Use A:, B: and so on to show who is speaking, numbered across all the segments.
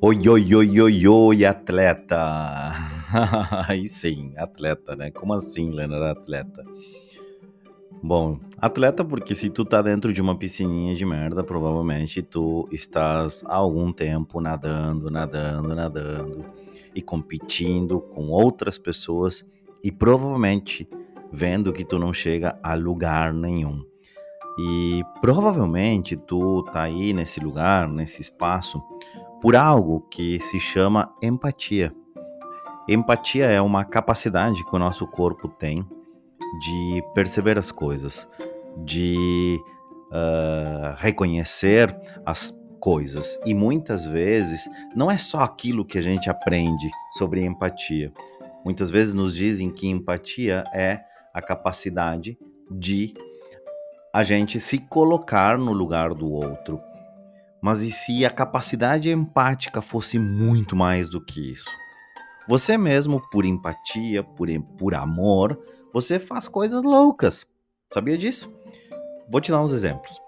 A: Oi, oi, oi, oi, oi, atleta! Aí sim, atleta, né? Como assim, Leonard, atleta? Bom, atleta porque se tu tá dentro de uma piscininha de merda, provavelmente tu estás há algum tempo nadando, nadando, nadando e competindo com outras pessoas e provavelmente vendo que tu não chega a lugar nenhum. E provavelmente tu tá aí nesse lugar, nesse espaço, por algo que se chama empatia. Empatia é uma capacidade que o nosso corpo tem de perceber as coisas, de uh, reconhecer as coisas. E muitas vezes não é só aquilo que a gente aprende sobre empatia. Muitas vezes nos dizem que empatia é a capacidade de a gente se colocar no lugar do outro. Mas e se a capacidade empática fosse muito mais do que isso? Você mesmo, por empatia, por, por amor, você faz coisas loucas. Sabia disso? Vou te dar uns exemplos.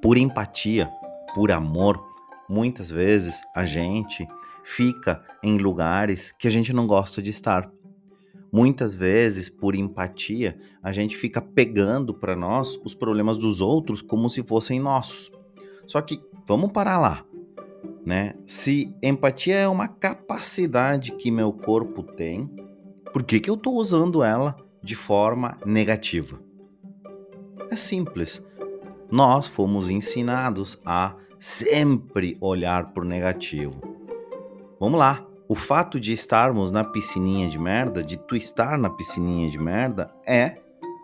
A: Por empatia, por amor, muitas vezes a gente fica em lugares que a gente não gosta de estar. Muitas vezes, por empatia, a gente fica pegando para nós os problemas dos outros como se fossem nossos. Só que vamos parar lá, né? Se empatia é uma capacidade que meu corpo tem, por que, que eu estou usando ela de forma negativa? É simples. Nós fomos ensinados a sempre olhar por negativo. Vamos lá. O fato de estarmos na piscininha de merda, de tu estar na piscininha de merda, é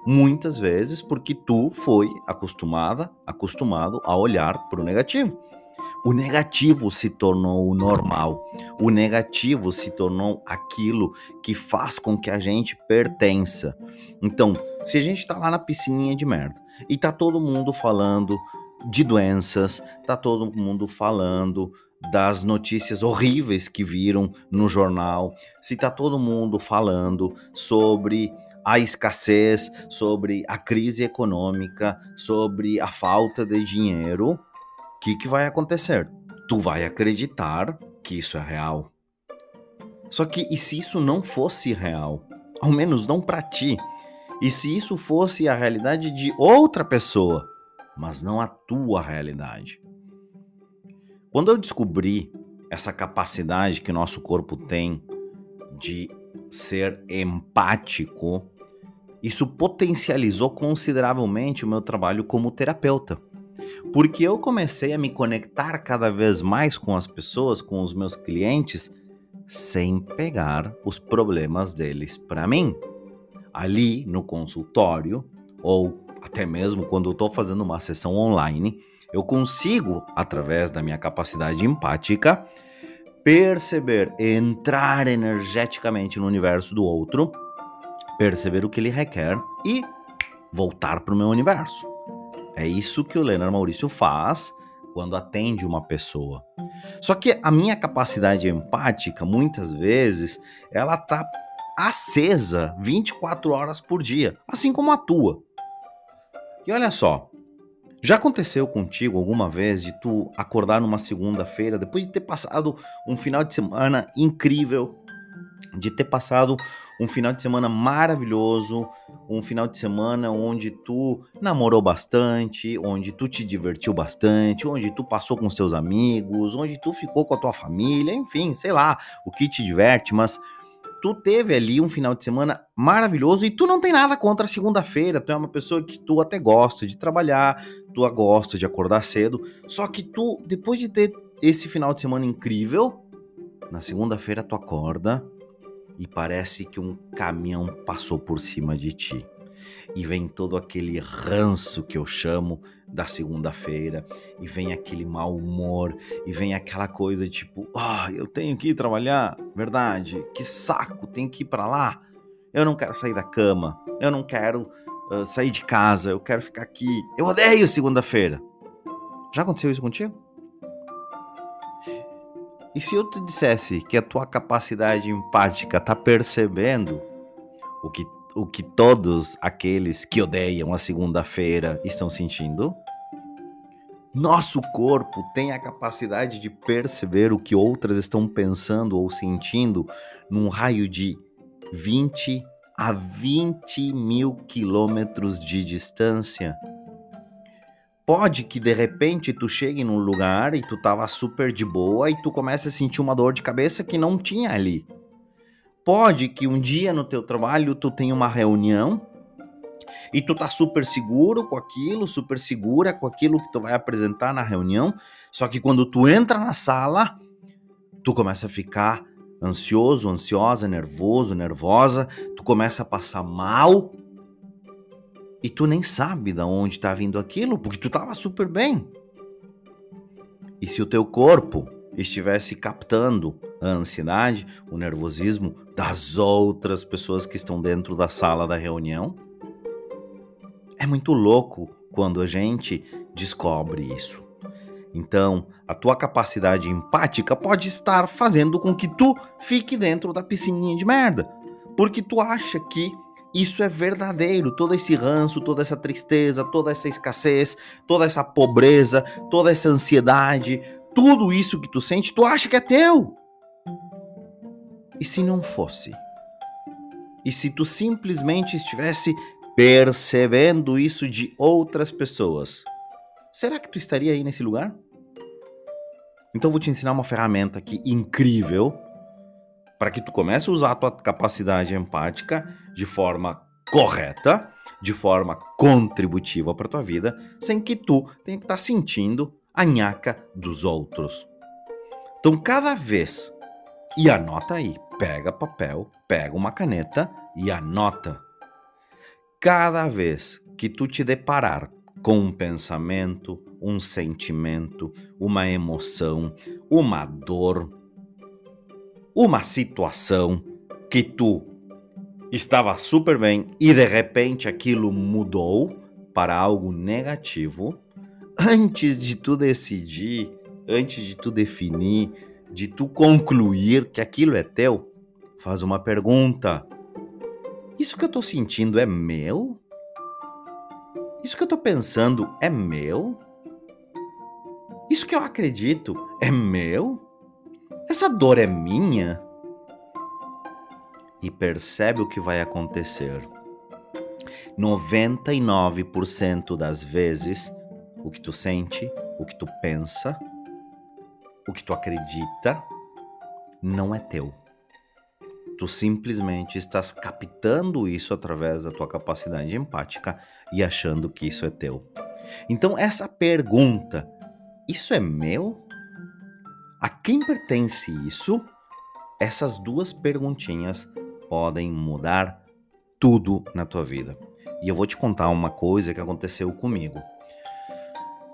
A: muitas vezes porque tu foi acostumada, acostumado a olhar para o negativo. O negativo se tornou o normal. O negativo se tornou aquilo que faz com que a gente pertença. Então, se a gente está lá na piscininha de merda e tá todo mundo falando de doenças, tá todo mundo falando das notícias horríveis que viram no jornal, se tá todo mundo falando sobre a escassez, sobre a crise econômica, sobre a falta de dinheiro, o que, que vai acontecer? Tu vai acreditar que isso é real. Só que e se isso não fosse real? Ao menos não para ti. E se isso fosse a realidade de outra pessoa, mas não a tua realidade? Quando eu descobri essa capacidade que nosso corpo tem de ser empático, isso potencializou consideravelmente o meu trabalho como terapeuta. Porque eu comecei a me conectar cada vez mais com as pessoas, com os meus clientes, sem pegar os problemas deles para mim. Ali no consultório, ou até mesmo quando eu estou fazendo uma sessão online, eu consigo, através da minha capacidade empática, perceber, entrar energeticamente no universo do outro perceber o que ele requer e voltar para o meu universo. É isso que o Leonardo Maurício faz quando atende uma pessoa. Só que a minha capacidade empática, muitas vezes, ela tá acesa 24 horas por dia, assim como a tua. E olha só, já aconteceu contigo alguma vez de tu acordar numa segunda-feira depois de ter passado um final de semana incrível, de ter passado um final de semana maravilhoso, um final de semana onde tu namorou bastante, onde tu te divertiu bastante, onde tu passou com os teus amigos, onde tu ficou com a tua família, enfim, sei lá, o que te diverte, mas tu teve ali um final de semana maravilhoso e tu não tem nada contra a segunda-feira, tu é uma pessoa que tu até gosta de trabalhar, tu gosta de acordar cedo, só que tu, depois de ter esse final de semana incrível, na segunda-feira tu acorda e parece que um caminhão passou por cima de ti. E vem todo aquele ranço que eu chamo da segunda-feira, e vem aquele mau humor, e vem aquela coisa tipo, ah, oh, eu tenho que ir trabalhar, verdade? Que saco, tenho que ir para lá. Eu não quero sair da cama, eu não quero uh, sair de casa, eu quero ficar aqui. Eu odeio segunda-feira. Já aconteceu isso contigo? E se eu te dissesse que a tua capacidade empática tá percebendo o que, o que todos aqueles que odeiam a segunda-feira estão sentindo? Nosso corpo tem a capacidade de perceber o que outras estão pensando ou sentindo num raio de 20 a 20 mil quilômetros de distância. Pode que de repente tu chegue num lugar e tu tava super de boa e tu comece a sentir uma dor de cabeça que não tinha ali. Pode que um dia no teu trabalho tu tenha uma reunião e tu tá super seguro com aquilo, super segura com aquilo que tu vai apresentar na reunião, só que quando tu entra na sala, tu começa a ficar ansioso, ansiosa, nervoso, nervosa, tu começa a passar mal e tu nem sabe de onde tá vindo aquilo, porque tu tava super bem. E se o teu corpo estivesse captando a ansiedade, o nervosismo das outras pessoas que estão dentro da sala da reunião, é muito louco quando a gente descobre isso. Então, a tua capacidade empática pode estar fazendo com que tu fique dentro da piscininha de merda, porque tu acha que isso é verdadeiro, todo esse ranço, toda essa tristeza, toda essa escassez, toda essa pobreza, toda essa ansiedade, tudo isso que tu sente, tu acha que é teu. E se não fosse? E se tu simplesmente estivesse percebendo isso de outras pessoas, será que tu estaria aí nesse lugar? Então vou te ensinar uma ferramenta aqui incrível para que tu comece a usar a tua capacidade empática de forma correta, de forma contributiva para tua vida, sem que tu tenha que estar tá sentindo a nhaca dos outros. Então cada vez e anota aí, pega papel, pega uma caneta e anota cada vez que tu te deparar com um pensamento, um sentimento, uma emoção, uma dor, uma situação que tu estava super bem e de repente aquilo mudou para algo negativo, antes de tu decidir, antes de tu definir, de tu concluir que aquilo é teu, faz uma pergunta. Isso que eu tô sentindo é meu? Isso que eu tô pensando é meu? Isso que eu acredito é meu? Essa dor é minha? E percebe o que vai acontecer. 99% das vezes, o que tu sente, o que tu pensa, o que tu acredita, não é teu. Tu simplesmente estás captando isso através da tua capacidade empática e achando que isso é teu. Então, essa pergunta, isso é meu? A quem pertence isso? Essas duas perguntinhas podem mudar tudo na tua vida. E eu vou te contar uma coisa que aconteceu comigo.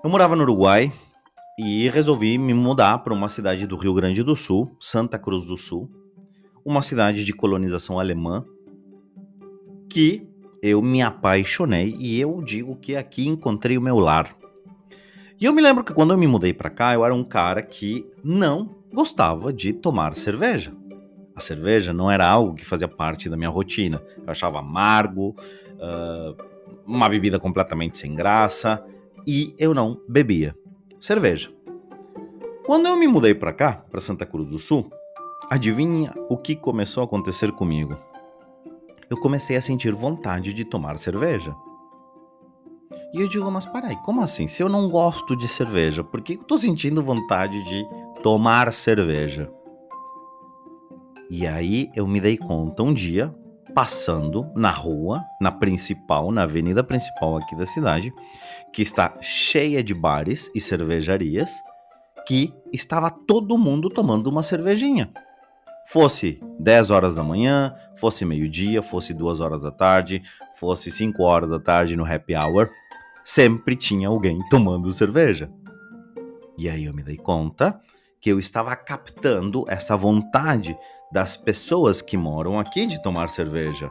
A: Eu morava no Uruguai e resolvi me mudar para uma cidade do Rio Grande do Sul, Santa Cruz do Sul, uma cidade de colonização alemã que eu me apaixonei e eu digo que aqui encontrei o meu lar. E eu me lembro que quando eu me mudei para cá, eu era um cara que não gostava de tomar cerveja. A cerveja não era algo que fazia parte da minha rotina. Eu achava amargo, uh, uma bebida completamente sem graça e eu não bebia cerveja. Quando eu me mudei para cá, para Santa Cruz do Sul, Adivinha o que começou a acontecer comigo? Eu comecei a sentir vontade de tomar cerveja. E eu digo, mas peraí, como assim? Se eu não gosto de cerveja, por que eu tô sentindo vontade de tomar cerveja? E aí eu me dei conta um dia, passando na rua, na principal, na avenida principal aqui da cidade, que está cheia de bares e cervejarias, que estava todo mundo tomando uma cervejinha. Fosse 10 horas da manhã, fosse meio-dia, fosse 2 horas da tarde, fosse 5 horas da tarde no happy hour, sempre tinha alguém tomando cerveja. E aí eu me dei conta que eu estava captando essa vontade das pessoas que moram aqui de tomar cerveja.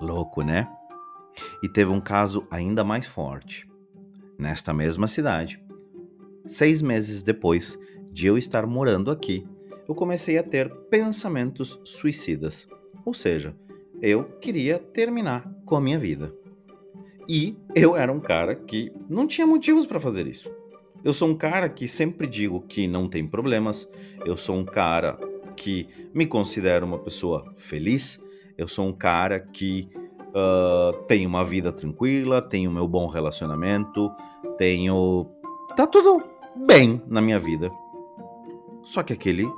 A: Louco, né? E teve um caso ainda mais forte. Nesta mesma cidade, seis meses depois de eu estar morando aqui, eu comecei a ter pensamentos suicidas. Ou seja, eu queria terminar com a minha vida. E eu era um cara que não tinha motivos para fazer isso. Eu sou um cara que sempre digo que não tem problemas. Eu sou um cara que me considero uma pessoa feliz. Eu sou um cara que uh, tem uma vida tranquila, tenho meu bom relacionamento, tenho. Tá tudo bem na minha vida. Só que aquele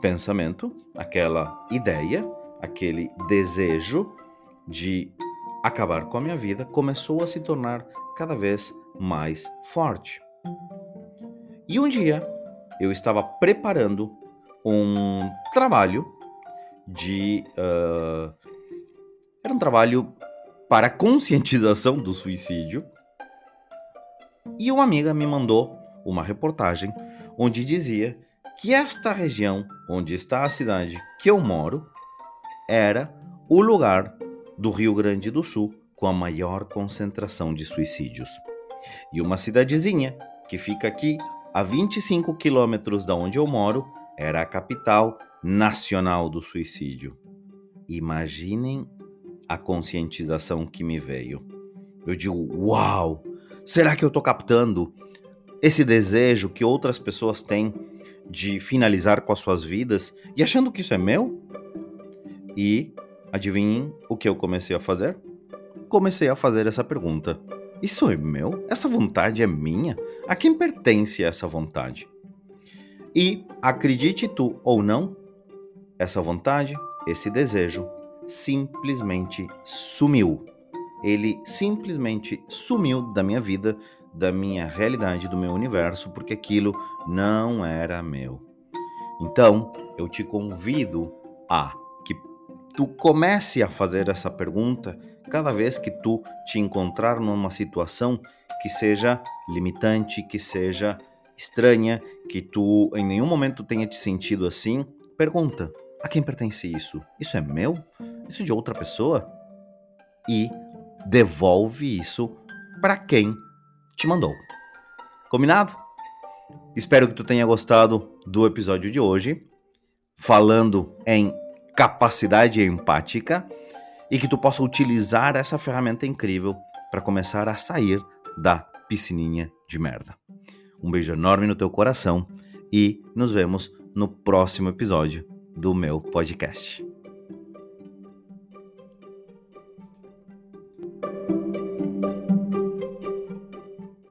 A: pensamento, aquela ideia, aquele desejo de acabar com a minha vida começou a se tornar cada vez mais forte. E um dia eu estava preparando um trabalho de. Uh, era um trabalho para conscientização do suicídio. E uma amiga me mandou uma reportagem onde dizia que esta região onde está a cidade que eu moro era o lugar do Rio Grande do Sul com a maior concentração de suicídios. E uma cidadezinha que fica aqui a 25 quilômetros da onde eu moro era a capital nacional do suicídio. Imaginem a conscientização que me veio. Eu digo, uau! Será que eu estou captando esse desejo que outras pessoas têm de finalizar com as suas vidas e achando que isso é meu? E adivinhem o que eu comecei a fazer? Comecei a fazer essa pergunta: Isso é meu? Essa vontade é minha? A quem pertence essa vontade? E acredite tu ou não, essa vontade, esse desejo, simplesmente sumiu. Ele simplesmente sumiu da minha vida, da minha realidade, do meu universo, porque aquilo não era meu. Então, eu te convido a que tu comece a fazer essa pergunta cada vez que tu te encontrar numa situação que seja limitante, que seja estranha, que tu em nenhum momento tenha te sentido assim, pergunta: a quem pertence isso? Isso é meu? Isso é de outra pessoa? E devolve isso para quem te mandou. Combinado? Espero que tu tenha gostado do episódio de hoje, falando em capacidade empática e que tu possa utilizar essa ferramenta incrível para começar a sair da piscininha de merda. Um beijo enorme no teu coração e nos vemos no próximo episódio do meu podcast.